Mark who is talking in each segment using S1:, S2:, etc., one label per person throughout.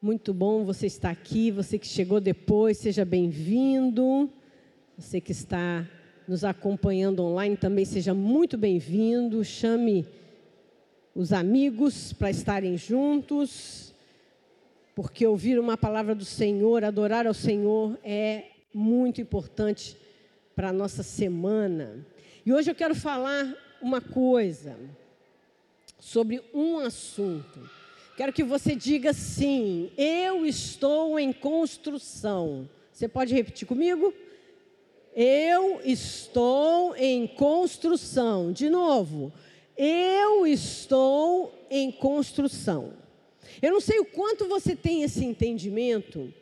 S1: Muito bom você estar aqui, você que chegou depois, seja bem-vindo. Você que está nos acompanhando online também seja muito bem-vindo. Chame os amigos para estarem juntos, porque ouvir uma palavra do Senhor, adorar ao Senhor é muito importante para a nossa semana. E hoje eu quero falar uma coisa sobre um assunto Quero que você diga sim, eu estou em construção. Você pode repetir comigo? Eu estou em construção. De novo, eu estou em construção. Eu não sei o quanto você tem esse entendimento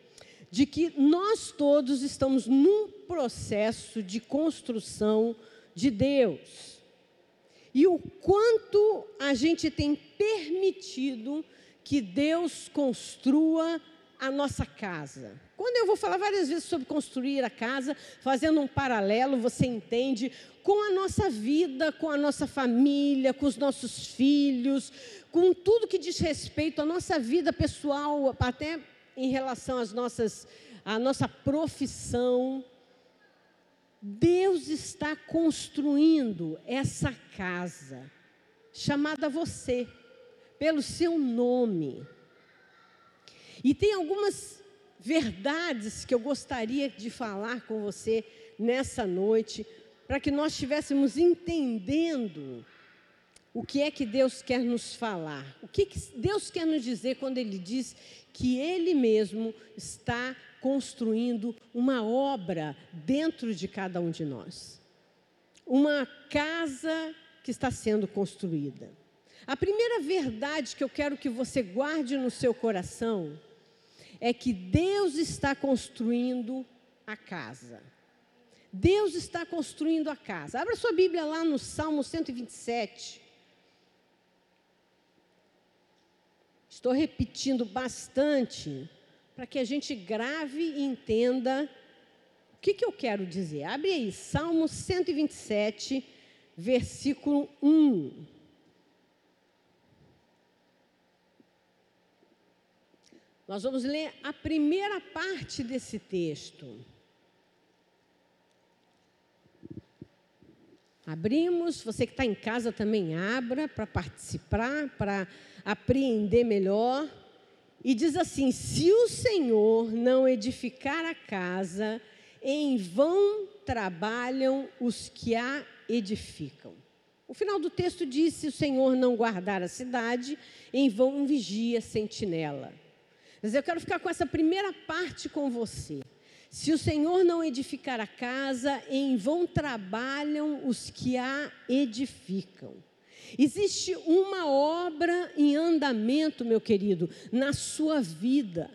S1: de que nós todos estamos num processo de construção de Deus. E o quanto a gente tem permitido que Deus construa a nossa casa. Quando eu vou falar várias vezes sobre construir a casa, fazendo um paralelo, você entende, com a nossa vida, com a nossa família, com os nossos filhos, com tudo que diz respeito à nossa vida pessoal, até em relação às nossas, à nossa profissão. Deus está construindo essa casa chamada você pelo seu nome. E tem algumas verdades que eu gostaria de falar com você nessa noite, para que nós estivéssemos entendendo o que é que Deus quer nos falar. O que, que Deus quer nos dizer quando Ele diz que Ele mesmo está construindo uma obra dentro de cada um de nós. Uma casa que está sendo construída. A primeira verdade que eu quero que você guarde no seu coração é que Deus está construindo a casa. Deus está construindo a casa. Abra sua Bíblia lá no Salmo 127. Estou repetindo bastante para que a gente grave e entenda o que, que eu quero dizer. Abre aí, Salmo 127, versículo 1. Nós vamos ler a primeira parte desse texto. Abrimos, você que está em casa também abra para participar, para apreender melhor. E diz assim: se o Senhor não edificar a casa, em vão trabalham os que a edificam. O final do texto diz: se o Senhor não guardar a cidade, em vão vigia sentinela. Mas eu quero ficar com essa primeira parte com você. Se o Senhor não edificar a casa, em vão trabalham os que a edificam. Existe uma obra em andamento, meu querido, na sua vida,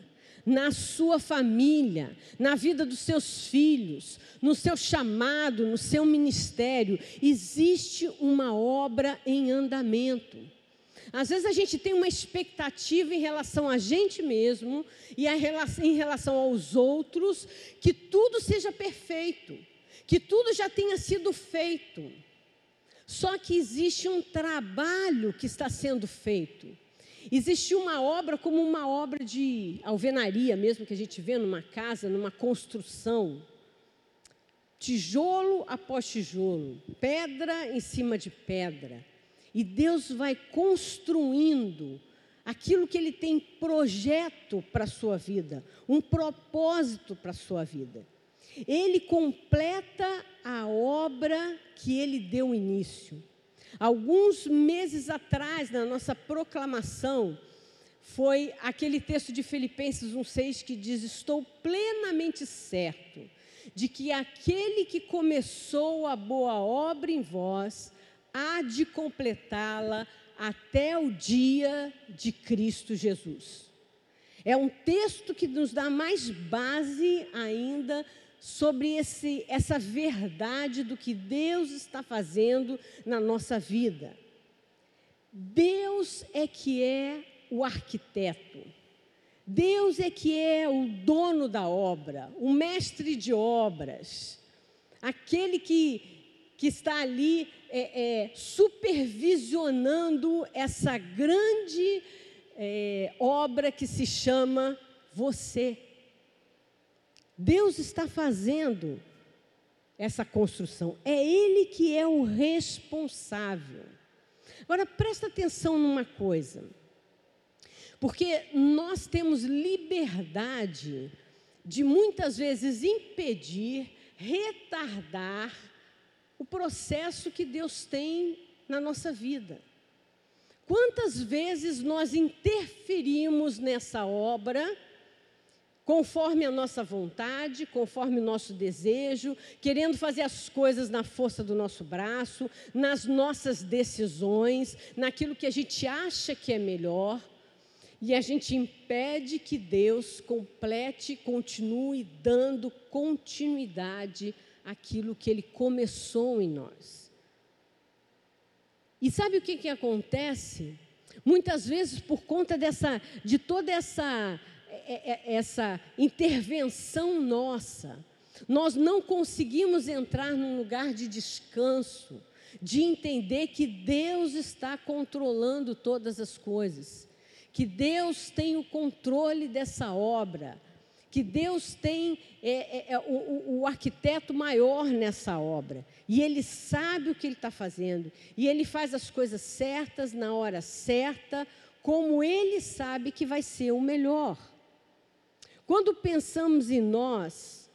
S1: na sua família, na vida dos seus filhos, no seu chamado, no seu ministério. Existe uma obra em andamento. Às vezes a gente tem uma expectativa em relação a gente mesmo e em relação aos outros, que tudo seja perfeito, que tudo já tenha sido feito. Só que existe um trabalho que está sendo feito. Existe uma obra como uma obra de alvenaria mesmo que a gente vê numa casa, numa construção. Tijolo após tijolo, pedra em cima de pedra. E Deus vai construindo aquilo que Ele tem projeto para a sua vida, um propósito para a sua vida. Ele completa a obra que Ele deu início. Alguns meses atrás, na nossa proclamação, foi aquele texto de Filipenses 1,6 que diz: Estou plenamente certo de que aquele que começou a boa obra em vós há de completá-la até o dia de Cristo Jesus. É um texto que nos dá mais base ainda sobre esse, essa verdade do que Deus está fazendo na nossa vida. Deus é que é o arquiteto. Deus é que é o dono da obra, o mestre de obras, aquele que que está ali é, é, supervisionando essa grande, é, obra que se chama você. Deus está fazendo essa construção. É Ele que é o responsável. Agora, presta atenção numa coisa. Porque nós temos liberdade de muitas vezes impedir, retardar o processo que Deus tem na nossa vida. Quantas vezes nós interferimos nessa obra, conforme a nossa vontade, conforme o nosso desejo, querendo fazer as coisas na força do nosso braço, nas nossas decisões, naquilo que a gente acha que é melhor, e a gente impede que Deus complete, continue dando continuidade àquilo que Ele começou em nós. E sabe o que, que acontece? Muitas vezes, por conta dessa, de toda essa, é, é, essa intervenção nossa, nós não conseguimos entrar num lugar de descanso, de entender que Deus está controlando todas as coisas que Deus tem o controle dessa obra, que Deus tem é, é, é, o, o, arquiteto maior nessa obra, e Ele sabe o que Ele está fazendo, e Ele faz as coisas certas na hora certa, como Ele sabe que vai ser o melhor. Quando pensamos em nós,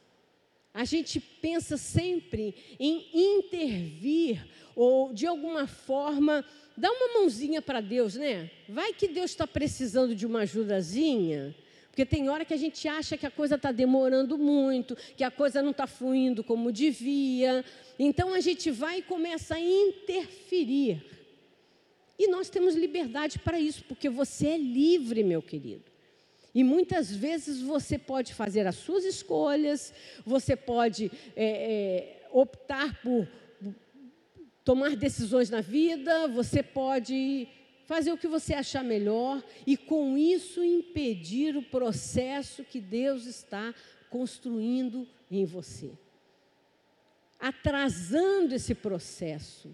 S1: a gente pensa sempre em intervir ou de alguma forma dá uma mãozinha para Deus, né? Vai que Deus está precisando de uma ajudazinha. Porque tem hora que a gente acha que a coisa está demorando muito, que a coisa não está fluindo como devia. Então a gente vai e começa a interferir. E nós temos liberdade para isso, porque você é livre, meu querido. E muitas vezes você pode fazer as suas escolhas, você pode é, é, optar por tomar decisões na vida, você pode fazer o que você achar melhor e com isso impedir o processo que Deus está construindo em você. Atrasando esse processo,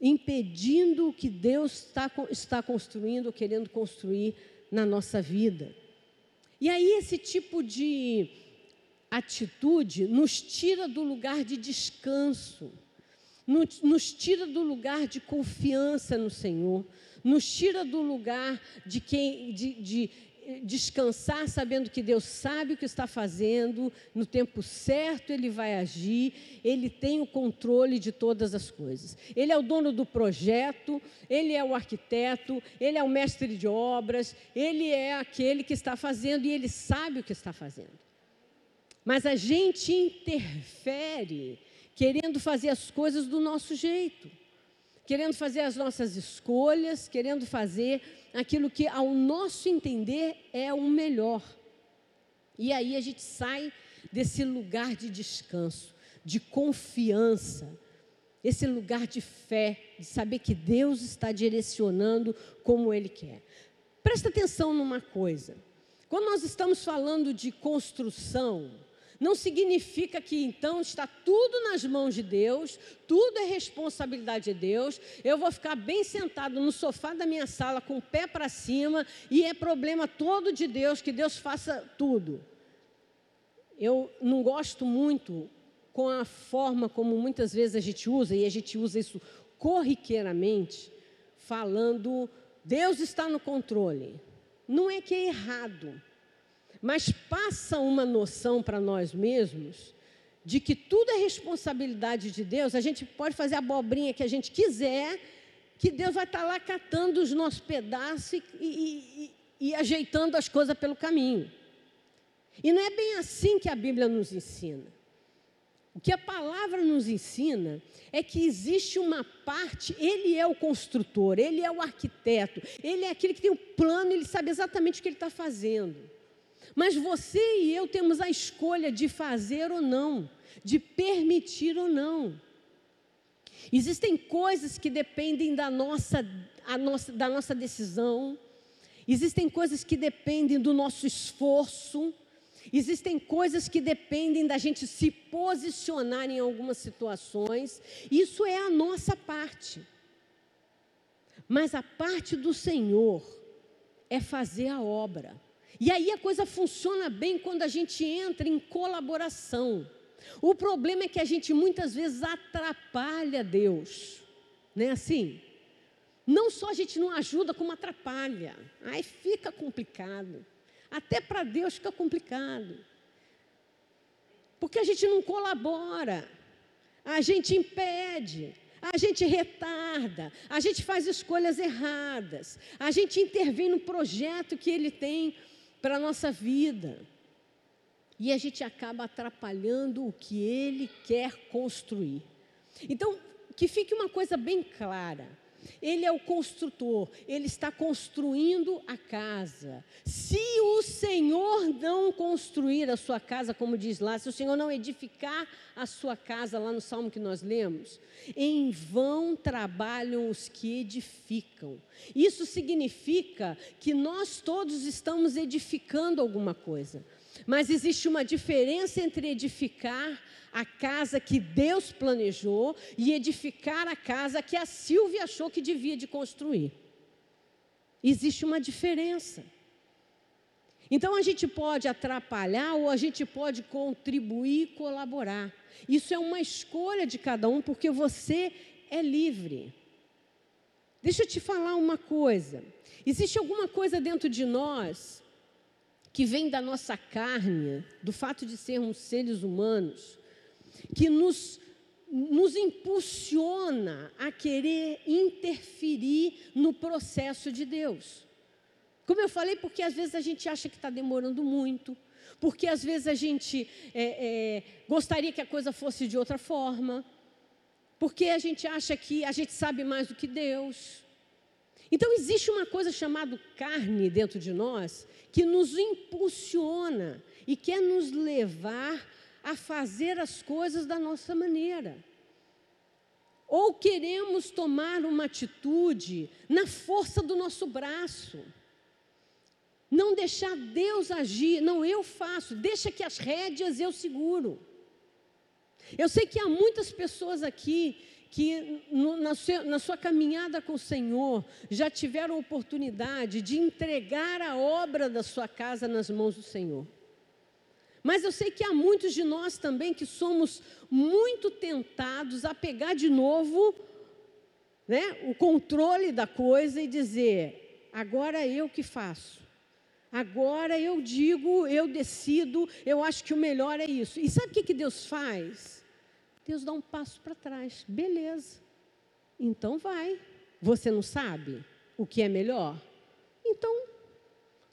S1: impedindo o que Deus está, está construindo, querendo construir na nossa vida. E aí, esse tipo de atitude nos tira do lugar de descanso nos tira do lugar de confiança no Senhor, nos tira do lugar de, quem, de, de descansar sabendo que Deus sabe o que está fazendo, no tempo certo Ele vai agir, Ele tem o controle de todas as coisas. Ele é o dono do projeto, Ele é o arquiteto, Ele é o mestre de obras, Ele é aquele que está fazendo e Ele sabe o que está fazendo. Mas a gente interfere querendo fazer as coisas do nosso jeito, querendo fazer as nossas escolhas, querendo fazer aquilo que, ao nosso entender, é o melhor. E aí a gente sai desse lugar de descanso, de confiança, esse lugar de fé, de saber que Deus está direcionando como Ele quer. Presta atenção numa coisa. Quando nós estamos falando de construção, não significa que então está tudo nas mãos de Deus, tudo é responsabilidade de Deus. Eu vou ficar bem sentado no sofá da minha sala com o pé para cima e é problema todo de Deus que Deus faça tudo. Eu não gosto muito com a forma como muitas vezes a gente usa, e a gente usa isso corriqueiramente, falando Deus está no controle. Não é que é errado mas passa uma noção para nós mesmos de que tudo é responsabilidade de Deus. A gente pode fazer a abobrinha que a gente quiser, que Deus vai estar tá lá catando os nossos pedaços e, e, e, e ajeitando as coisas pelo caminho. E não é bem assim que a Bíblia nos ensina. O que a palavra nos ensina é que existe uma parte, ele é o construtor, ele é o arquiteto, ele é aquele que tem o plano, ele sabe exatamente o que ele está fazendo. Mas você e eu temos a escolha de fazer ou não, de permitir ou não. Existem coisas que dependem da nossa, nossa, da nossa decisão, existem coisas que dependem do nosso esforço, existem coisas que dependem da gente se posicionar em algumas situações, isso é a nossa parte. Mas a parte do Senhor é fazer a obra. E aí a coisa funciona bem quando a gente entra em colaboração. O problema é que a gente muitas vezes atrapalha Deus. Não é assim? Não só a gente não ajuda, como atrapalha. Aí fica complicado. Até para Deus fica complicado. Porque a gente não colabora. A gente impede a gente retarda, a gente faz escolhas erradas, a gente intervém no projeto que ele tem para a nossa vida. E a gente acaba atrapalhando o que ele quer construir. Então, que fique uma coisa bem clara. Ele é o construtor, ele está construindo a casa. Se o Senhor não construir a sua casa, como diz lá, se o Senhor não edificar a sua casa, lá no salmo que nós lemos, em vão trabalham os que edificam. Isso significa que nós todos estamos edificando alguma coisa. Mas existe uma diferença entre edificar a casa que Deus planejou e edificar a casa que a Silvia achou que devia de construir. Existe uma diferença. Então a gente pode atrapalhar ou a gente pode contribuir e colaborar. Isso é uma escolha de cada um, porque você é livre. Deixa eu te falar uma coisa. Existe alguma coisa dentro de nós que vem da nossa carne, do fato de sermos seres humanos, que nos, nos impulsiona a querer interferir no processo de Deus. Como eu falei, porque às vezes a gente acha que está demorando muito, porque às vezes a gente é, é, gostaria que a coisa fosse de outra forma, porque a gente acha que a gente sabe mais do que Deus. Então existe uma coisa chamada carne dentro de nós que nos impulsiona e quer nos levar a fazer as coisas da nossa maneira. Ou queremos tomar uma atitude na força do nosso braço. Não deixar Deus agir, não eu faço, deixa que as rédeas eu seguro. Eu sei que há muitas pessoas aqui que no, na, sua, na sua caminhada com o Senhor já tiveram oportunidade de entregar a obra da sua casa nas mãos do Senhor. Mas eu sei que há muitos de nós também que somos muito tentados a pegar de novo né, o controle da coisa e dizer: agora eu que faço. Agora eu digo, eu decido, eu acho que o melhor é isso. E sabe o que, que Deus faz? Deus dá um passo para trás. Beleza. Então vai. Você não sabe o que é melhor? Então,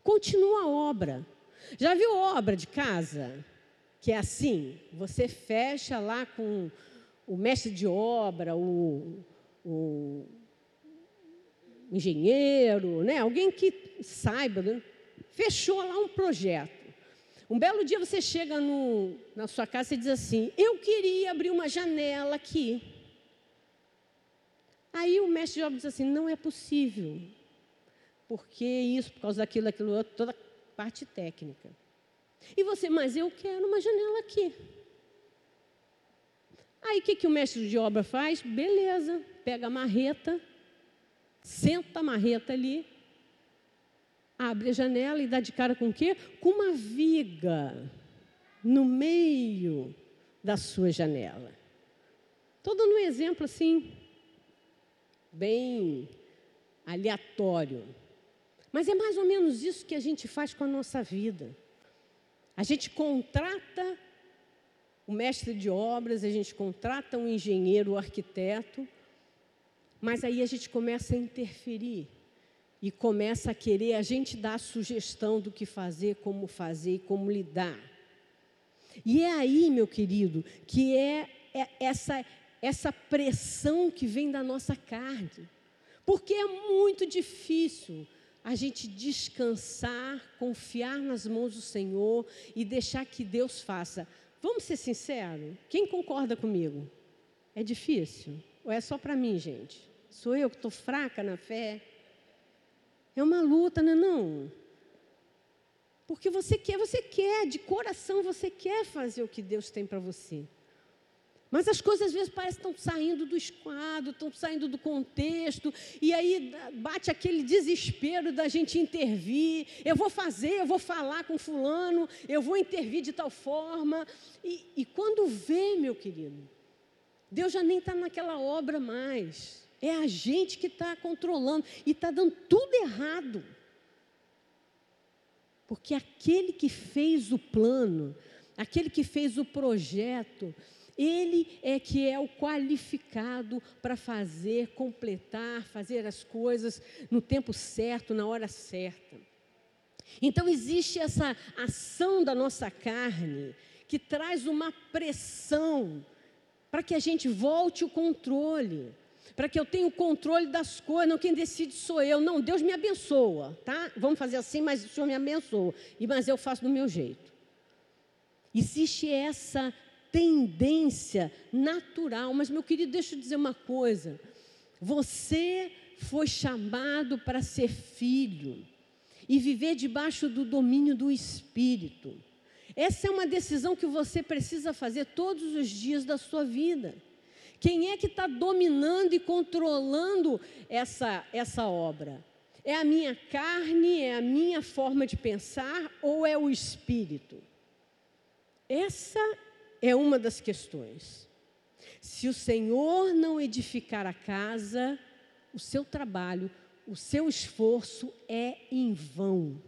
S1: continua a obra. Já viu obra de casa? Que é assim: você fecha lá com o mestre de obra, o, o engenheiro, né? alguém que saiba, né? fechou lá um projeto. Um belo dia você chega no, na sua casa e diz assim: Eu queria abrir uma janela aqui. Aí o mestre de obra diz assim: Não é possível. Porque isso, por causa daquilo, daquilo outro, toda parte técnica. E você, mas eu quero uma janela aqui. Aí o que, que o mestre de obra faz? Beleza, pega a marreta, senta a marreta ali, abre a janela e dá de cara com o quê? Com uma viga no meio da sua janela. Estou dando um exemplo assim, bem aleatório. Mas é mais ou menos isso que a gente faz com a nossa vida. A gente contrata o mestre de obras, a gente contrata um engenheiro, o um arquiteto, mas aí a gente começa a interferir e começa a querer a gente dar a sugestão do que fazer, como fazer e como lidar. E é aí, meu querido, que é, é essa, essa pressão que vem da nossa carne. Porque é muito difícil a gente descansar, confiar nas mãos do Senhor e deixar que Deus faça. Vamos ser sinceros? Quem concorda comigo? É difícil? Ou é só para mim, gente? Sou eu que estou fraca na fé? É uma luta, não é não? Porque você quer, você quer, de coração você quer fazer o que Deus tem para você. Mas as coisas às vezes parecem que estão saindo do esquadro, estão saindo do contexto, e aí bate aquele desespero da gente intervir. Eu vou fazer, eu vou falar com fulano, eu vou intervir de tal forma. E, e quando vê, meu querido, Deus já nem está naquela obra mais. É a gente que está controlando e está dando tudo errado. Porque aquele que fez o plano, aquele que fez o projeto, ele é que é o qualificado para fazer, completar, fazer as coisas no tempo certo, na hora certa. Então existe essa ação da nossa carne que traz uma pressão para que a gente volte o controle, para que eu tenha o controle das coisas, não quem decide sou eu, não, Deus me abençoa, tá? Vamos fazer assim, mas o Senhor me abençoa, e mas eu faço do meu jeito. Existe essa tendência natural. Mas, meu querido, deixa eu dizer uma coisa. Você foi chamado para ser filho e viver debaixo do domínio do Espírito. Essa é uma decisão que você precisa fazer todos os dias da sua vida. Quem é que está dominando e controlando essa, essa obra? É a minha carne, é a minha forma de pensar ou é o Espírito? Essa é uma das questões. Se o Senhor não edificar a casa, o seu trabalho, o seu esforço é em vão.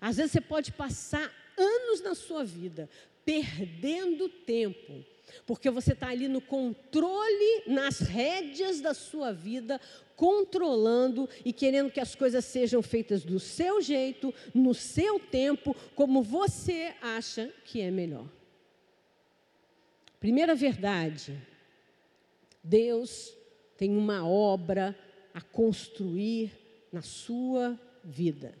S1: Às vezes você pode passar anos na sua vida perdendo tempo, porque você está ali no controle, nas rédeas da sua vida, controlando e querendo que as coisas sejam feitas do seu jeito, no seu tempo, como você acha que é melhor. Primeira verdade: Deus tem uma obra a construir na sua vida,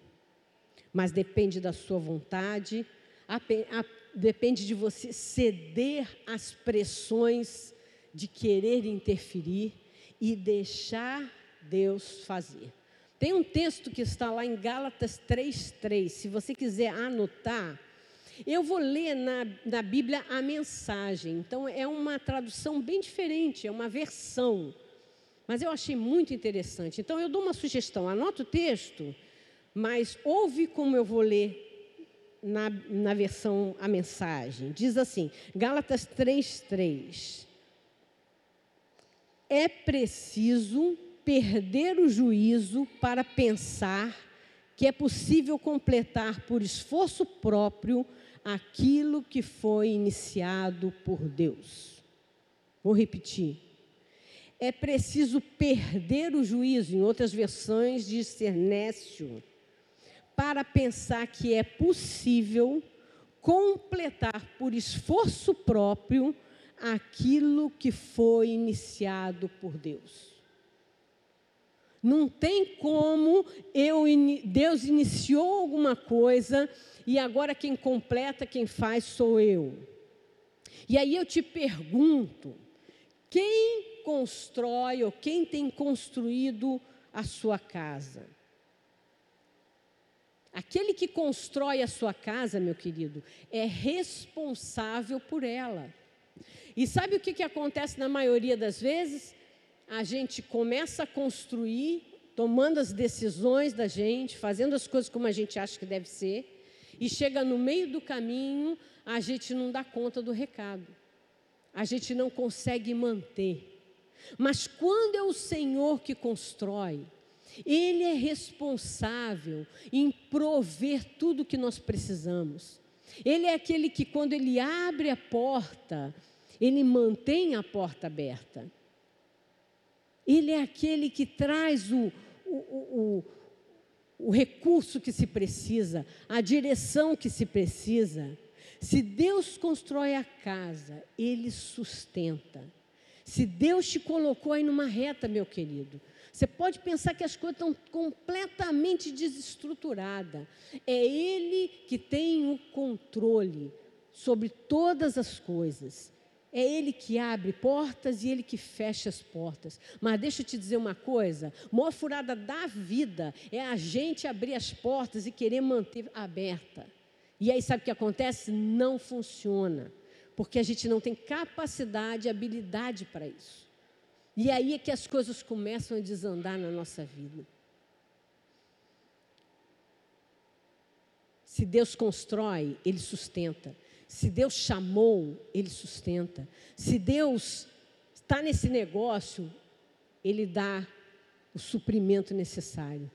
S1: mas depende da sua vontade, depende de você ceder às pressões de querer interferir e deixar Deus fazer. Tem um texto que está lá em Gálatas 3,3. Se você quiser anotar, eu vou ler na, na Bíblia a mensagem, então é uma tradução bem diferente, é uma versão, mas eu achei muito interessante. Então eu dou uma sugestão: anota o texto, mas ouve como eu vou ler na, na versão a mensagem. Diz assim, Gálatas 3,3. É preciso perder o juízo para pensar que é possível completar por esforço próprio aquilo que foi iniciado por Deus. Vou repetir. É preciso perder o juízo, em outras versões diz ser nécio, para pensar que é possível completar por esforço próprio aquilo que foi iniciado por Deus. Não tem como eu Deus iniciou alguma coisa e agora quem completa, quem faz sou eu. E aí eu te pergunto: quem constrói ou quem tem construído a sua casa? Aquele que constrói a sua casa, meu querido, é responsável por ela. E sabe o que, que acontece na maioria das vezes? A gente começa a construir, tomando as decisões da gente, fazendo as coisas como a gente acha que deve ser, e chega no meio do caminho, a gente não dá conta do recado, a gente não consegue manter. Mas quando é o Senhor que constrói, Ele é responsável em prover tudo o que nós precisamos. Ele é aquele que, quando Ele abre a porta, Ele mantém a porta aberta. Ele é aquele que traz o, o, o, o recurso que se precisa, a direção que se precisa. Se Deus constrói a casa, Ele sustenta. Se Deus te colocou aí numa reta, meu querido, você pode pensar que as coisas estão completamente desestruturadas. É Ele que tem o controle sobre todas as coisas. É Ele que abre portas e Ele que fecha as portas. Mas deixa eu te dizer uma coisa: maior furada da vida é a gente abrir as portas e querer manter aberta. E aí sabe o que acontece? Não funciona. Porque a gente não tem capacidade, habilidade para isso. E aí é que as coisas começam a desandar na nossa vida. Se Deus constrói, Ele sustenta. Se Deus chamou, Ele sustenta. Se Deus está nesse negócio, Ele dá o suprimento necessário.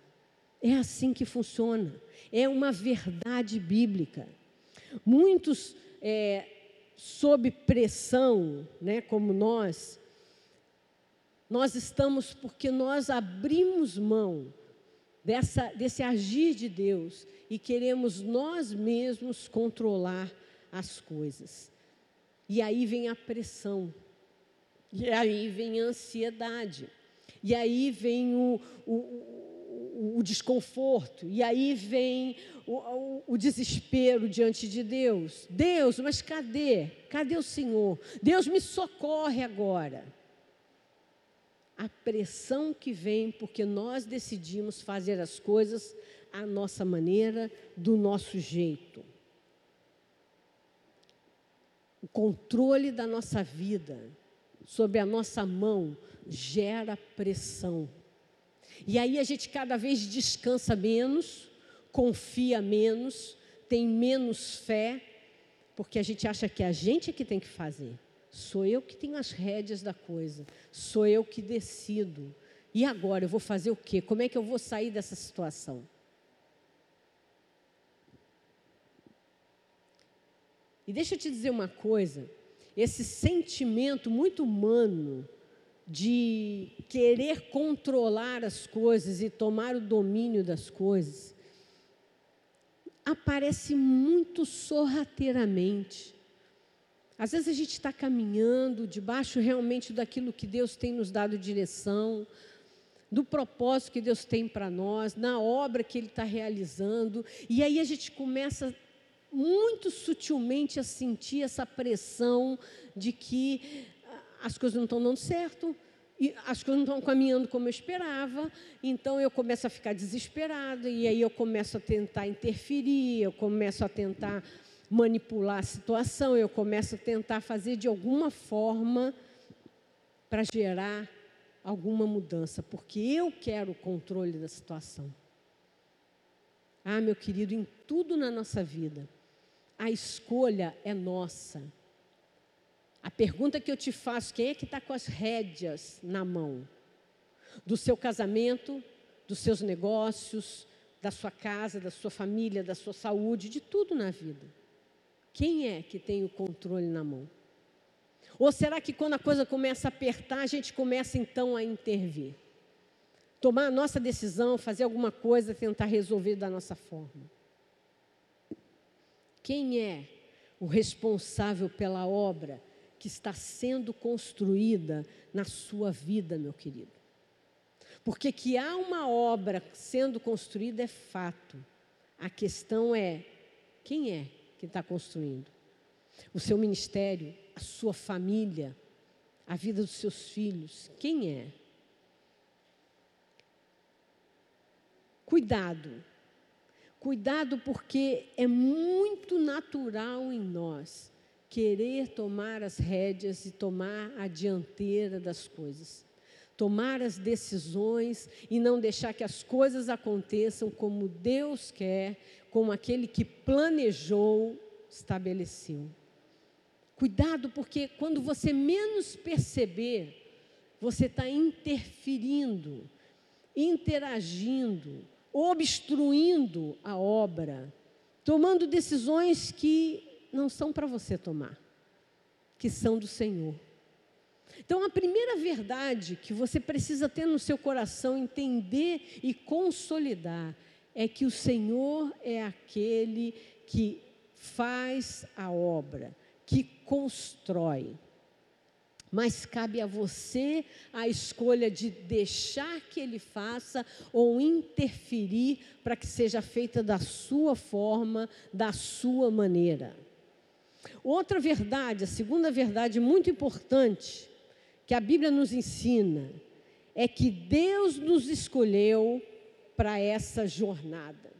S1: É assim que funciona. É uma verdade bíblica. Muitos, é, sob pressão, né, como nós, nós estamos porque nós abrimos mão dessa, desse agir de Deus e queremos nós mesmos controlar as coisas. E aí vem a pressão, e aí vem a ansiedade, e aí vem o, o, o, desconforto, e aí vem o, o, desespero diante de Deus. Deus, mas cadê? Cadê o Senhor? Deus me socorre agora a pressão que vem porque nós decidimos fazer as coisas à nossa maneira, do nosso jeito. O controle da nossa vida sob a nossa mão gera pressão. E aí a gente cada vez descansa menos, confia menos, tem menos fé, porque a gente acha que a gente é que tem que fazer. Sou eu que tenho as rédeas da coisa. Sou eu que decido. E agora eu vou fazer o quê? Como é que eu vou sair dessa situação? E deixa eu te dizer uma coisa: esse sentimento muito humano de querer controlar as coisas e tomar o domínio das coisas aparece muito sorrateiramente. Às vezes a gente está caminhando debaixo realmente daquilo que Deus tem nos dado direção, do propósito que Deus tem para nós, na obra que Ele está realizando, e aí a gente começa muito sutilmente a sentir essa pressão de que as coisas não estão dando certo, e as coisas não estão caminhando como eu esperava, então eu começo a ficar desesperada, e aí eu começo a tentar interferir, eu começo a tentar manipular a situação, eu começo a tentar fazer de alguma forma para gerar alguma mudança, porque eu quero o controle da situação. Ah, meu querido, em tudo na nossa vida, a escolha é nossa. A pergunta que eu te faço: quem é que está com as rédeas na mão? Do seu casamento, dos seus negócios, da sua casa, da sua família, da sua saúde, de tudo na vida. Quem é que tem o controle na mão? Ou será que quando a coisa começa a apertar, a gente começa então a intervir? Tomar a nossa decisão, fazer alguma coisa, tentar resolver da nossa forma. Quem é o responsável pela obra que está sendo construída na sua vida, meu querido? Porque que há uma obra sendo construída é fato. A questão é: quem é que está construindo. O seu ministério, a sua família, a vida dos seus filhos. Quem é? Cuidado. Cuidado porque é muito natural em nós querer tomar as rédeas e tomar a dianteira das coisas. Tomar as decisões e não deixar que as coisas aconteçam como Deus quer, como aquele que planejou, estabeleceu. Cuidado, porque quando você menos perceber, você está interferindo, interagindo, obstruindo a obra, tomando decisões que não são para você tomar, que são do Senhor. Então, a primeira verdade que você precisa ter no seu coração, entender e consolidar, é que o Senhor é aquele que faz a obra, que constrói. Mas cabe a você a escolha de deixar que ele faça ou interferir para que seja feita da sua forma, da sua maneira. Outra verdade, a segunda verdade muito importante que a Bíblia nos ensina é que Deus nos escolheu para essa jornada.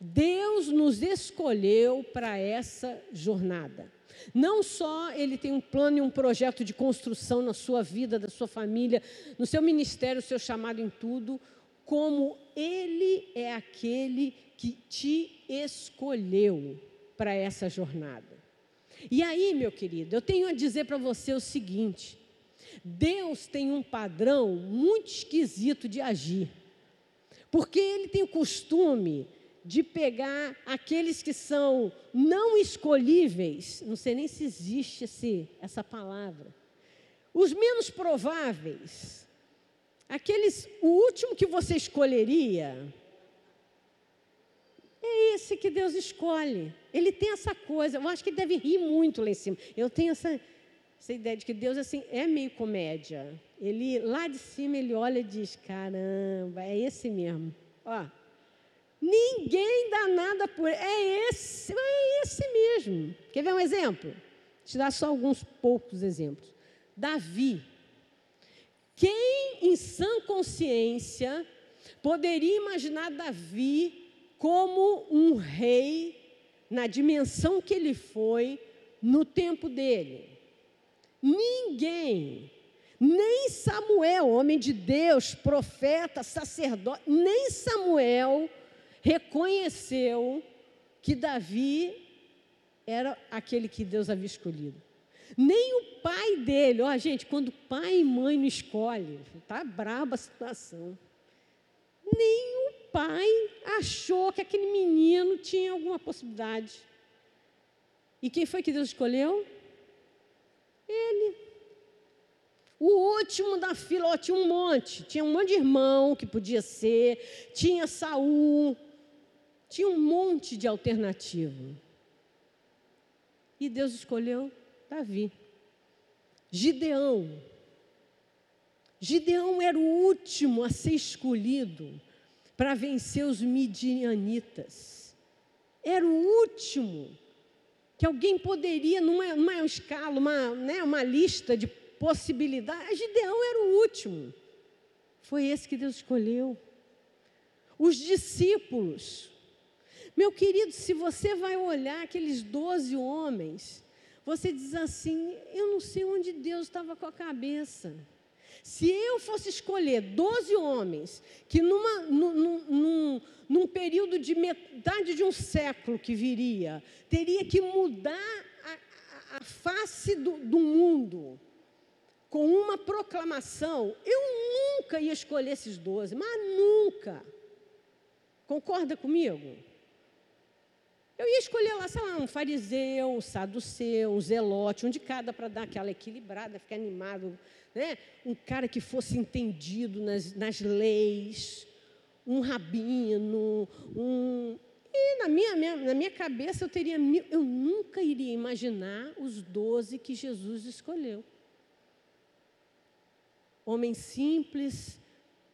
S1: Deus nos escolheu para essa jornada. Não só ele tem um plano e um projeto de construção na sua vida, da sua família, no seu ministério, no seu chamado em tudo, como ele é aquele que te escolheu para essa jornada. E aí, meu querido, eu tenho a dizer para você o seguinte: Deus tem um padrão muito esquisito de agir, porque Ele tem o costume de pegar aqueles que são não escolhíveis, não sei nem se existe esse, essa palavra, os menos prováveis, aqueles, o último que você escolheria, é esse que Deus escolhe. Ele tem essa coisa, eu acho que ele deve rir muito lá em cima. Eu tenho essa, essa ideia de que Deus assim é meio comédia. Ele lá de cima ele olha e diz: caramba, é esse mesmo. Ó, ninguém dá nada por. É esse, é esse mesmo. Quer ver um exemplo? Te dar só alguns poucos exemplos. Davi. Quem em sã consciência poderia imaginar Davi como um rei na dimensão que ele foi no tempo dele. Ninguém, nem Samuel, homem de Deus, profeta, sacerdote, nem Samuel reconheceu que Davi era aquele que Deus havia escolhido. Nem o pai dele, ó, gente, quando pai e mãe não escolhem, tá braba a situação. Nem pai achou que aquele menino tinha alguma possibilidade. E quem foi que Deus escolheu? Ele. O último da fila, ó, tinha um monte, tinha um monte de irmão que podia ser, tinha Saul, tinha um monte de alternativa. E Deus escolheu Davi. Gideão. Gideão era o último a ser escolhido para vencer os midianitas. Era o último que alguém poderia, numa, numa escala, uma, né, uma lista de possibilidades. Gideão era o último. Foi esse que Deus escolheu. Os discípulos. Meu querido, se você vai olhar aqueles doze homens, você diz assim: eu não sei onde Deus estava com a cabeça. Se eu fosse escolher 12 homens que numa, num, num, num período de metade de um século que viria, teria que mudar a, a, face do, do mundo com uma proclamação, eu nunca ia escolher esses 12, mas nunca. Concorda comigo? Eu ia escolher lá, sei lá, um fariseu, um saduceu, um zelote, um de cada para dar aquela equilibrada, ficar animado né? um cara que fosse entendido nas, nas leis, um rabino, um. E na minha, minha, na minha cabeça eu teria eu nunca iria imaginar os doze que Jesus escolheu. Homens simples,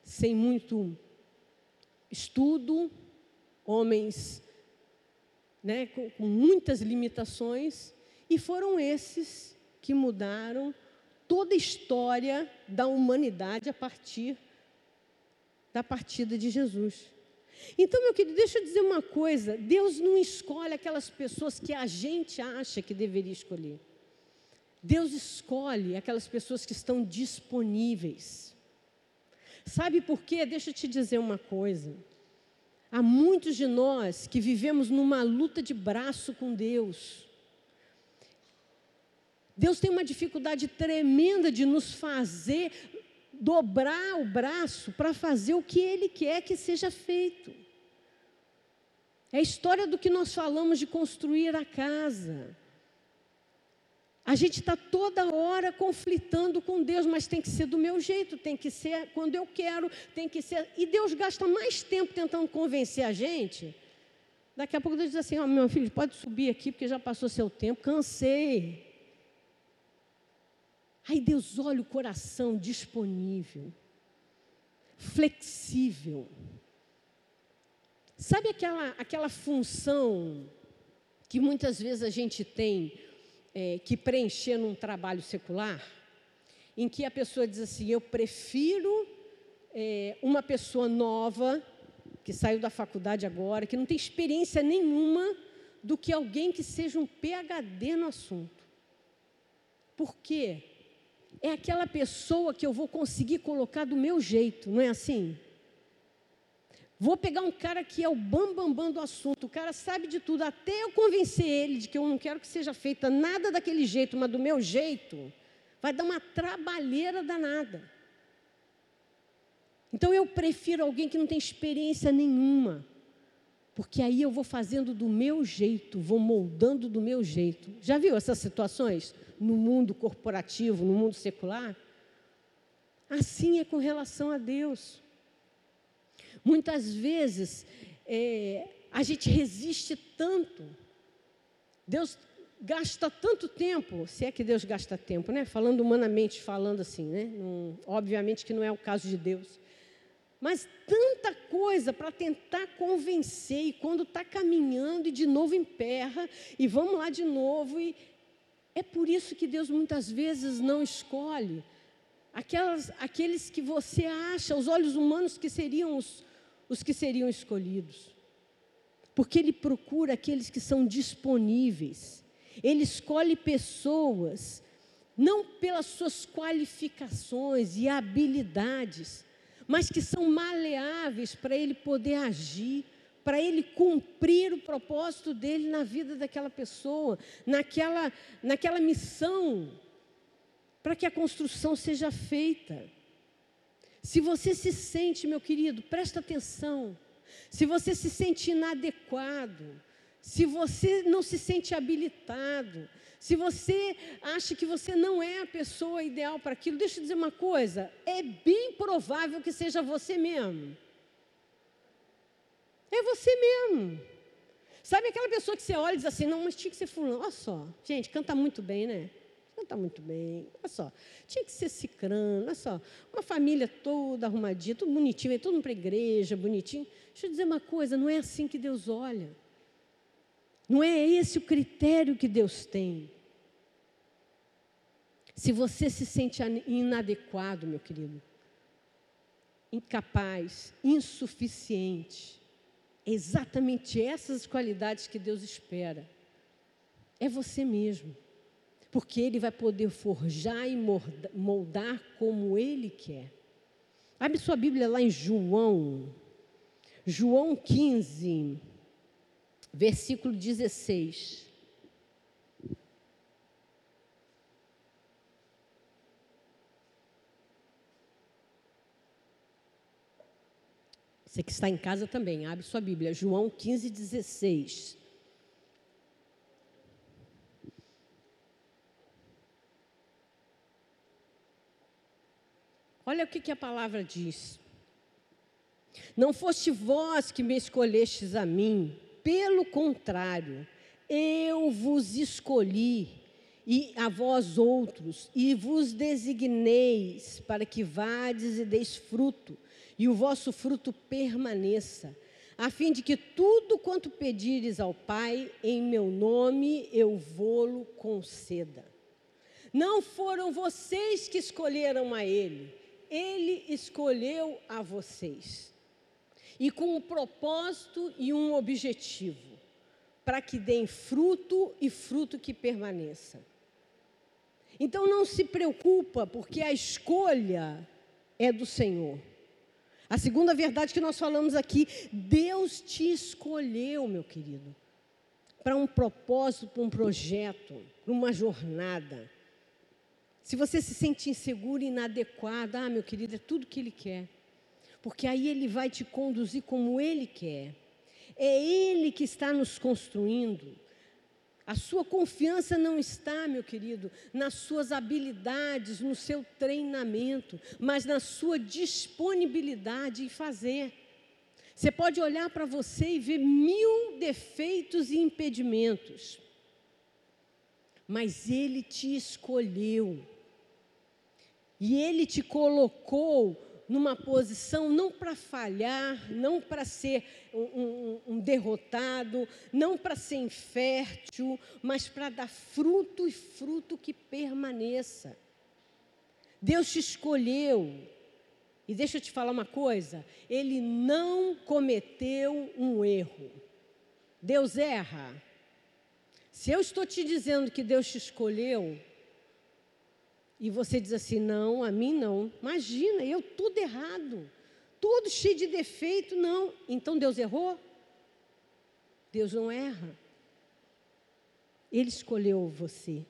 S1: sem muito estudo, homens né, com, com muitas limitações, e foram esses que mudaram toda a história da humanidade a partir da partida de Jesus. Então, meu querido, deixa eu dizer uma coisa: Deus não escolhe aquelas pessoas que a gente acha que deveria escolher. Deus escolhe aquelas pessoas que estão disponíveis. Sabe por quê? Deixa eu te dizer uma coisa. Há muitos de nós que vivemos numa luta de braço com Deus. Deus tem uma dificuldade tremenda de nos fazer dobrar o braço para fazer o que Ele quer que seja feito. É a história do que nós falamos de construir a casa. A gente está toda hora conflitando com Deus, mas tem que ser do meu jeito, tem que ser quando eu quero, tem que ser. E Deus gasta mais tempo tentando convencer a gente. Daqui a pouco Deus diz assim: Ó, oh, meu filho, pode subir aqui porque já passou seu tempo, cansei. Aí Deus olha o coração disponível, flexível. Sabe aquela, aquela função que muitas vezes a gente tem é, que preencher num trabalho secular? Em que a pessoa diz assim: eu prefiro é, uma pessoa nova que saiu da faculdade agora, que não tem experiência nenhuma, do que alguém que seja um PhD no assunto. Por quê? É aquela pessoa que eu vou conseguir colocar do meu jeito, não é assim? Vou pegar um cara que é o bambambam bam, bam do assunto, o cara sabe de tudo, até eu convencer ele de que eu não quero que seja feita nada daquele jeito, mas do meu jeito, vai dar uma trabalheira danada. Então eu prefiro alguém que não tem experiência nenhuma, porque aí eu vou fazendo do meu jeito, vou moldando do meu jeito. Já viu essas situações no mundo corporativo, no mundo secular? Assim é com relação a Deus. Muitas vezes é, a gente resiste tanto. Deus gasta tanto tempo, se é que Deus gasta tempo, né? Falando humanamente, falando assim, né? Não, obviamente que não é o caso de Deus. Mas tanta coisa para tentar convencer, e quando está caminhando e de novo emperra, e vamos lá de novo. E é por isso que Deus muitas vezes não escolhe aquelas, aqueles que você acha, os olhos humanos que seriam os, os que seriam escolhidos. Porque Ele procura aqueles que são disponíveis. Ele escolhe pessoas, não pelas suas qualificações e habilidades, mas que são maleáveis para Ele poder agir, para Ele cumprir o propósito dele na vida daquela pessoa, naquela, naquela missão, para que a construção seja feita. Se você se sente, meu querido, presta atenção. Se você se sente inadequado, se você não se sente habilitado, se você acha que você não é a pessoa ideal para aquilo, deixa eu dizer uma coisa: é bem provável que seja você mesmo. É você mesmo. Sabe aquela pessoa que você olha e diz assim: não, mas tinha que ser fulano. Olha só, gente, canta muito bem, né? Canta muito bem. Olha só, tinha que ser cicrano, olha só. Uma família toda arrumadinha, tudo bonitinho, todo mundo para a igreja, bonitinho. Deixa eu dizer uma coisa: não é assim que Deus olha. Não é esse o critério que Deus tem. Se você se sente inadequado, meu querido, incapaz, insuficiente, é exatamente essas qualidades que Deus espera. É você mesmo. Porque Ele vai poder forjar e moldar como Ele quer. Abre sua Bíblia lá em João, João 15, versículo 16. Você que está em casa também, abre sua Bíblia, João 15, 16. Olha o que, que a palavra diz. Não foste vós que me escolhestes a mim, pelo contrário, eu vos escolhi e a vós outros, e vos designeis para que vades e deis fruto, e o vosso fruto permaneça, a fim de que tudo quanto pedires ao Pai em meu nome eu vou-lo conceda. Não foram vocês que escolheram a Ele, Ele escolheu a vocês e com um propósito e um objetivo, para que deem fruto e fruto que permaneça. Então não se preocupa, porque a escolha é do Senhor. A segunda verdade que nós falamos aqui, Deus te escolheu, meu querido, para um propósito, para um projeto, para uma jornada. Se você se sente inseguro, inadequado, ah, meu querido, é tudo que Ele quer porque aí Ele vai te conduzir como Ele quer. É Ele que está nos construindo. A sua confiança não está, meu querido, nas suas habilidades, no seu treinamento, mas na sua disponibilidade em fazer. Você pode olhar para você e ver mil defeitos e impedimentos, mas Ele te escolheu, e Ele te colocou numa posição não para falhar, não para ser um, um, um, derrotado, não para ser infértil, mas para dar fruto e fruto que permaneça. Deus te escolheu E deixa eu te falar uma coisa: ele não cometeu um erro. Deus erra. Se eu estou te dizendo que Deus te escolheu, e você diz assim: não, a mim não. Imagina, eu tudo errado, tudo cheio de defeito, não. Então Deus errou? Deus não erra. Ele escolheu você.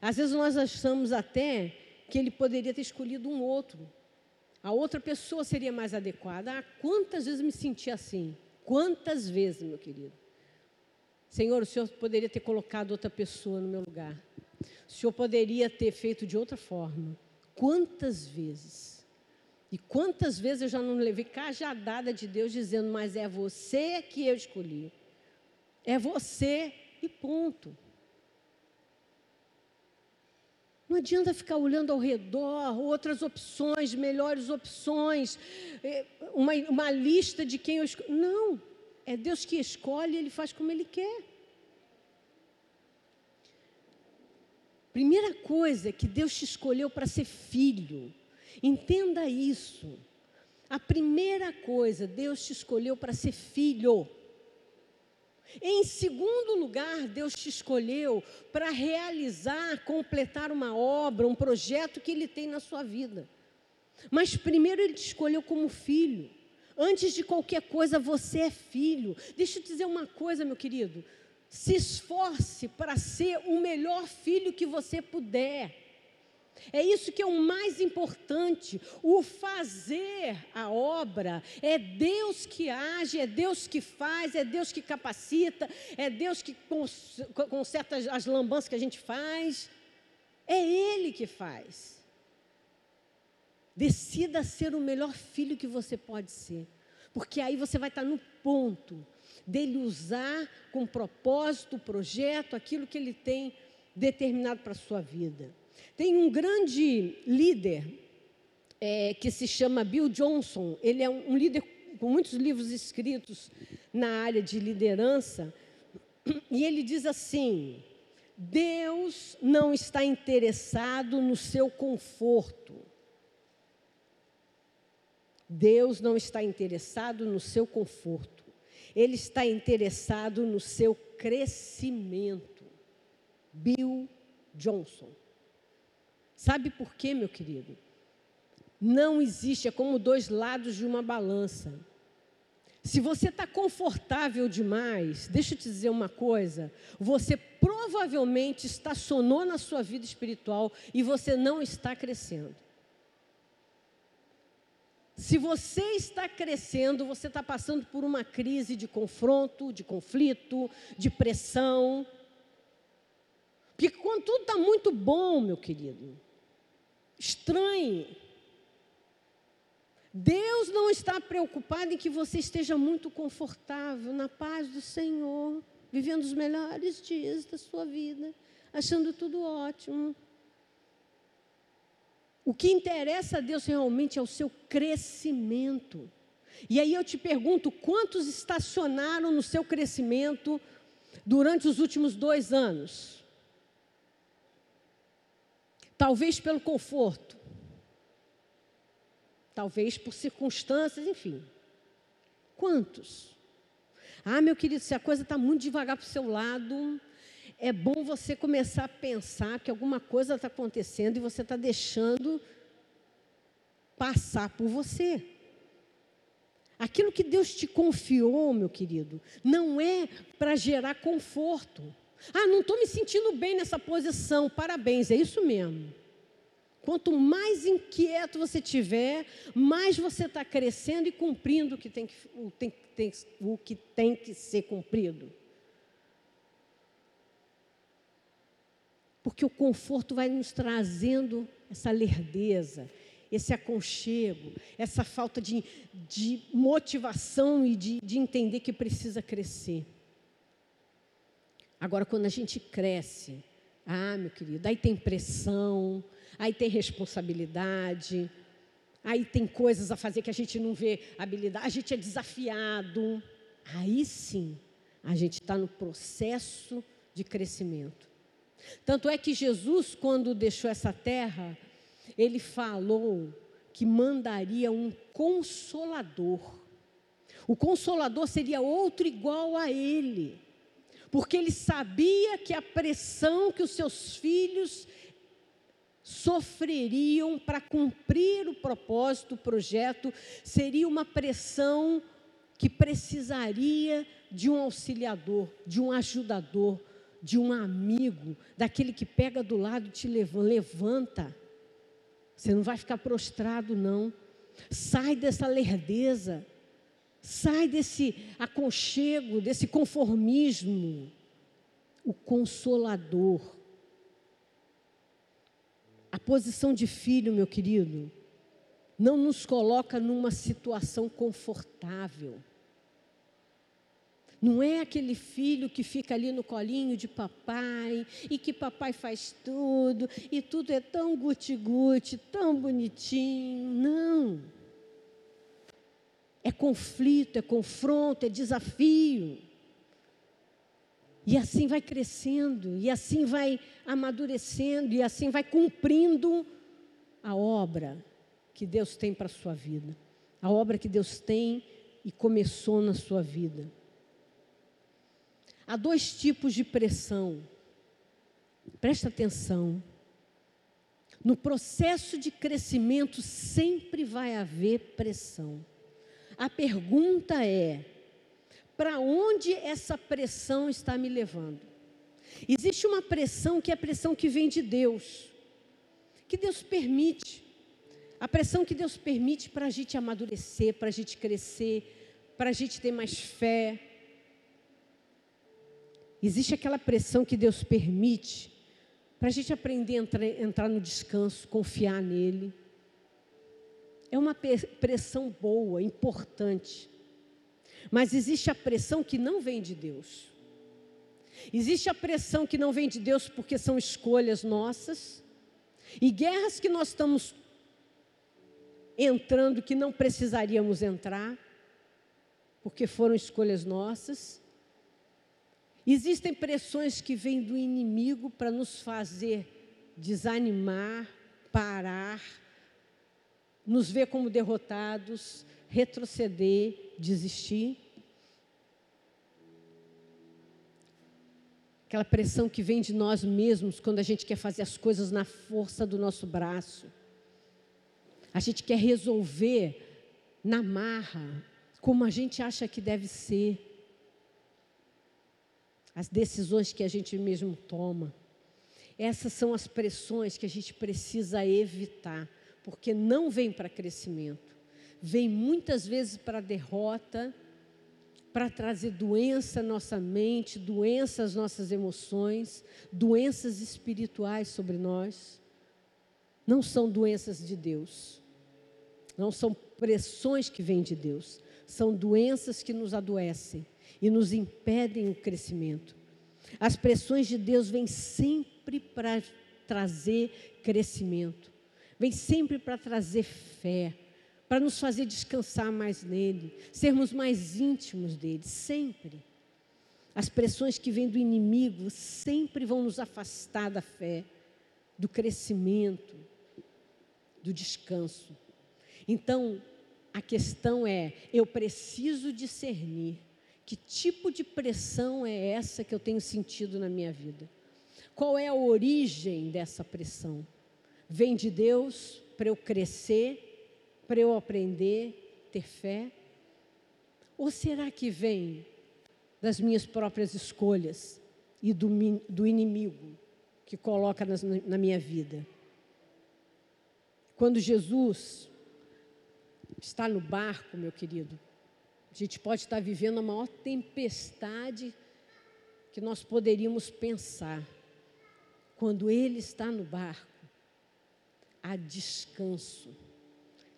S1: Às vezes nós achamos até que ele poderia ter escolhido um outro. A outra pessoa seria mais adequada. Ah, quantas vezes me senti assim? Quantas vezes, meu querido? Senhor, o Senhor poderia ter colocado outra pessoa no meu lugar. O Senhor poderia ter feito de outra forma. Quantas vezes? E quantas vezes eu já não levei cajadada de Deus dizendo, mas é você que eu escolhi. É você e ponto. Não adianta ficar olhando ao redor, outras opções, melhores opções, é, uma, uma lista de quem eu escolho. Não, é Deus que escolhe, Ele faz como Ele quer. Primeira coisa que Deus te escolheu para ser filho. Entenda isso. A primeira coisa, Deus te escolheu para ser filho. Em segundo lugar, Deus te escolheu para realizar, completar uma obra, um projeto que Ele tem na sua vida. Mas primeiro Ele te escolheu como filho. Antes de qualquer coisa, você é filho. Deixa eu dizer uma coisa, meu querido. Se esforce para ser o melhor filho que você puder. É isso que é o mais importante. O fazer a obra é Deus que age, é Deus que faz, é Deus que capacita, é Deus que conserta as lambanças que a gente faz. É Ele que faz. Decida ser o melhor filho que você pode ser, porque aí você vai estar no ponto dele usar com propósito, projeto, aquilo que ele tem determinado para a sua vida. Tem um grande líder é, que se chama Bill Johnson, ele é um, um líder com muitos livros escritos na área de liderança, e ele diz assim: Deus não está interessado no seu conforto. Deus não está interessado no seu conforto. Ele está interessado no seu crescimento. Bill Johnson. Sabe por quê, meu querido? Não existe, é como dois lados de uma balança. Se você está confortável demais, deixa eu te dizer uma coisa: você provavelmente estacionou na sua vida espiritual e você não está crescendo. Se você está crescendo, você está passando por uma crise de confronto, de conflito, de pressão. Porque quando tudo está muito bom, meu querido, estranhe. Deus não está preocupado em que você esteja muito confortável, na paz do Senhor, vivendo os melhores dias da sua vida, achando tudo ótimo. O que interessa a Deus realmente é o seu crescimento. E aí eu te pergunto: quantos estacionaram no seu crescimento durante os últimos dois anos? Talvez pelo conforto, talvez por circunstâncias, enfim. Quantos? Ah, meu querido, se a coisa está muito devagar para o seu lado, é bom você começar a pensar que alguma coisa está acontecendo e você está deixando passar por você. Aquilo que Deus te confiou, meu querido, não é para gerar conforto. Ah, não estou me sentindo bem nessa posição. Parabéns, é isso mesmo. Quanto mais inquieto você tiver, mais você está crescendo e cumprindo o que tem que, o, tem, tem, o que tem que ser cumprido. Porque o conforto vai nos trazendo essa lerdeza, esse aconchego, essa falta de, de motivação e de, de entender que precisa crescer. Agora, quando a gente cresce, ah, meu querido, aí tem pressão, aí tem responsabilidade, aí tem coisas a fazer que a gente não vê habilidade, a gente é desafiado. Aí sim, a gente está no processo de crescimento. Tanto é que Jesus, quando deixou essa terra, ele falou que mandaria um consolador. O consolador seria outro igual a ele, porque ele sabia que a pressão que os seus filhos sofreriam para cumprir o propósito, o projeto, seria uma pressão que precisaria de um auxiliador, de um ajudador, de um amigo, daquele que pega do lado e te levanta. Você não vai ficar prostrado, não. Sai dessa lerdeza. Sai desse aconchego, desse conformismo. O consolador. A posição de filho, meu querido, não nos coloca numa situação confortável. Não é aquele filho que fica ali no colinho de papai e que papai faz tudo e tudo é tão guti-guti, tão bonitinho. Não. É conflito, é confronto, é desafio. E assim vai crescendo, e assim vai amadurecendo, e assim vai cumprindo a obra que Deus tem para a sua vida. A obra que Deus tem e começou na sua vida. Há dois tipos de pressão. Presta atenção. No processo de crescimento sempre vai haver pressão. A pergunta é: para onde essa pressão está me levando? Existe uma pressão que é a pressão que vem de Deus, que Deus permite. A pressão que Deus permite para a gente amadurecer, para a gente crescer, para a gente ter mais fé, Existe aquela pressão que Deus permite para a gente aprender a entrar, entrar no descanso, confiar nele. É uma pressão boa, importante. Mas existe a pressão que não vem de Deus. Existe a pressão que não vem de Deus porque são escolhas nossas. E guerras que nós estamos entrando que não precisaríamos entrar, porque foram escolhas nossas. Existem pressões que vêm do inimigo para nos fazer desanimar, parar, nos ver como derrotados, retroceder, desistir. Aquela pressão que vem de nós mesmos quando a gente quer fazer as coisas na força do nosso braço. A gente quer resolver na marra, como a gente acha que deve ser as decisões que a gente mesmo toma. Essas são as pressões que a gente precisa evitar, porque não vem para crescimento, vem muitas vezes para derrota, para trazer doença à nossa mente, doença às nossas emoções, doenças espirituais sobre nós. Não são doenças de Deus, não são pressões que vêm de Deus, são doenças que nos adoecem e nos impedem o crescimento. As pressões de Deus vêm sempre para trazer crescimento, vêm sempre para trazer fé, para nos fazer descansar mais nele, sermos mais íntimos dele, sempre. As pressões que vêm do inimigo sempre vão nos afastar da fé, do crescimento, do descanso. Então, a questão é: eu preciso discernir que tipo de pressão é essa que eu tenho sentido na minha vida? Qual é a origem dessa pressão? Vem de Deus para eu crescer, para eu aprender, ter fé? Ou será que vem das minhas próprias escolhas e do, do inimigo que coloca na minha vida? Quando Jesus está no barco, meu querido, a gente pode estar vivendo a maior tempestade que nós poderíamos pensar. Quando Ele está no barco, há descanso.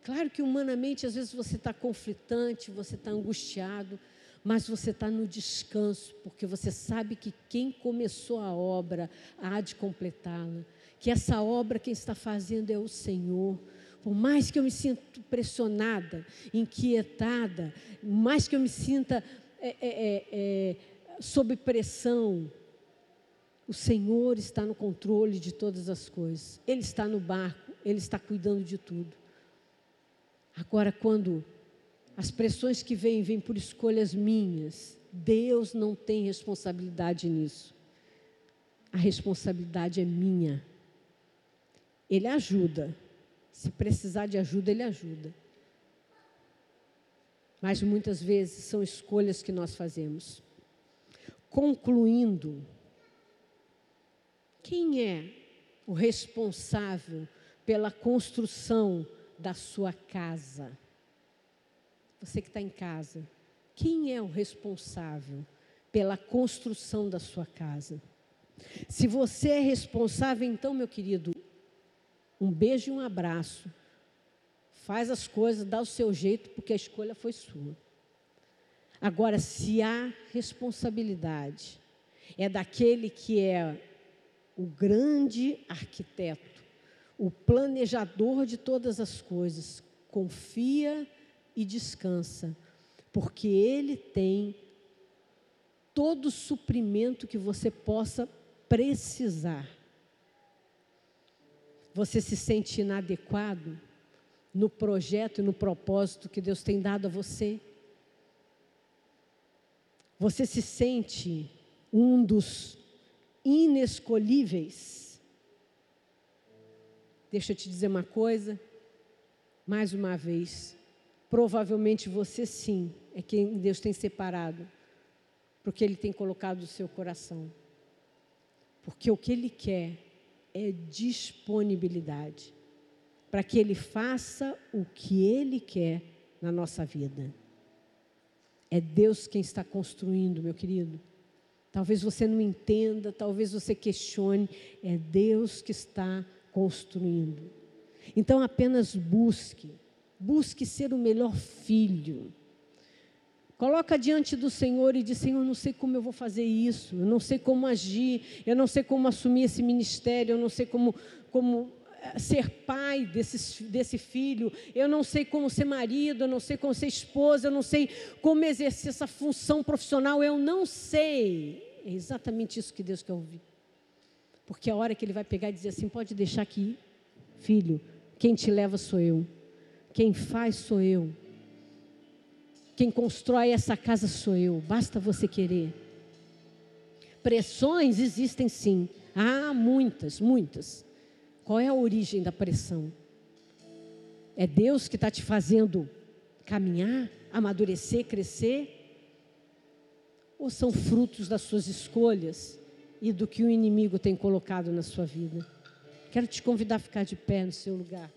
S1: Claro que humanamente, às vezes você está conflitante, você está angustiado, mas você está no descanso, porque você sabe que quem começou a obra há de completá-la, que essa obra quem está fazendo é o Senhor. Por mais que eu me sinta pressionada, inquietada, mais que eu me sinta é, é, é, é, sob pressão, o Senhor está no controle de todas as coisas. Ele está no barco, Ele está cuidando de tudo. Agora, quando as pressões que vêm, vêm por escolhas minhas, Deus não tem responsabilidade nisso. A responsabilidade é minha. Ele ajuda. Se precisar de ajuda, ele ajuda. Mas muitas vezes são escolhas que nós fazemos. Concluindo, quem é o responsável pela construção da sua casa? Você que está em casa, quem é o responsável pela construção da sua casa? Se você é responsável, então, meu querido, um beijo e um abraço. Faz as coisas, dá o seu jeito, porque a escolha foi sua. Agora, se há responsabilidade, é daquele que é o grande arquiteto, o planejador de todas as coisas, confia e descansa, porque Ele tem todo o suprimento que você possa precisar. Você se sente inadequado no projeto e no propósito que Deus tem dado a você? Você se sente um dos inescolhíveis? Deixa eu te dizer uma coisa, mais uma vez. Provavelmente você sim é quem Deus tem separado, porque Ele tem colocado no seu coração. Porque o que Ele quer é disponibilidade para que Ele faça o que Ele quer na nossa vida. É Deus quem está construindo, meu querido. Talvez você não entenda, talvez você questione, é Deus que está construindo. Então apenas busque Busque ser o melhor filho. Coloca diante do Senhor e diz: Senhor, eu não sei como eu vou fazer isso, eu não sei como agir, eu não sei como assumir esse ministério, eu não sei como, como eh, ser pai desse, desse filho, eu não sei como ser marido, eu não sei como ser esposa, eu não sei como exercer essa função profissional, eu não sei. É exatamente isso que Deus quer ouvir. Porque a hora que Ele vai pegar e dizer assim: pode deixar aqui, filho, quem te leva sou eu. Quem faz sou eu. Quem constrói essa casa sou eu. Basta você querer. Pressões existem sim. Há muitas, muitas. Qual é a origem da pressão? É Deus que está te fazendo caminhar, amadurecer, crescer? Ou são frutos das suas escolhas e do que o inimigo tem colocado na sua vida? Quero te convidar a ficar de pé no seu lugar.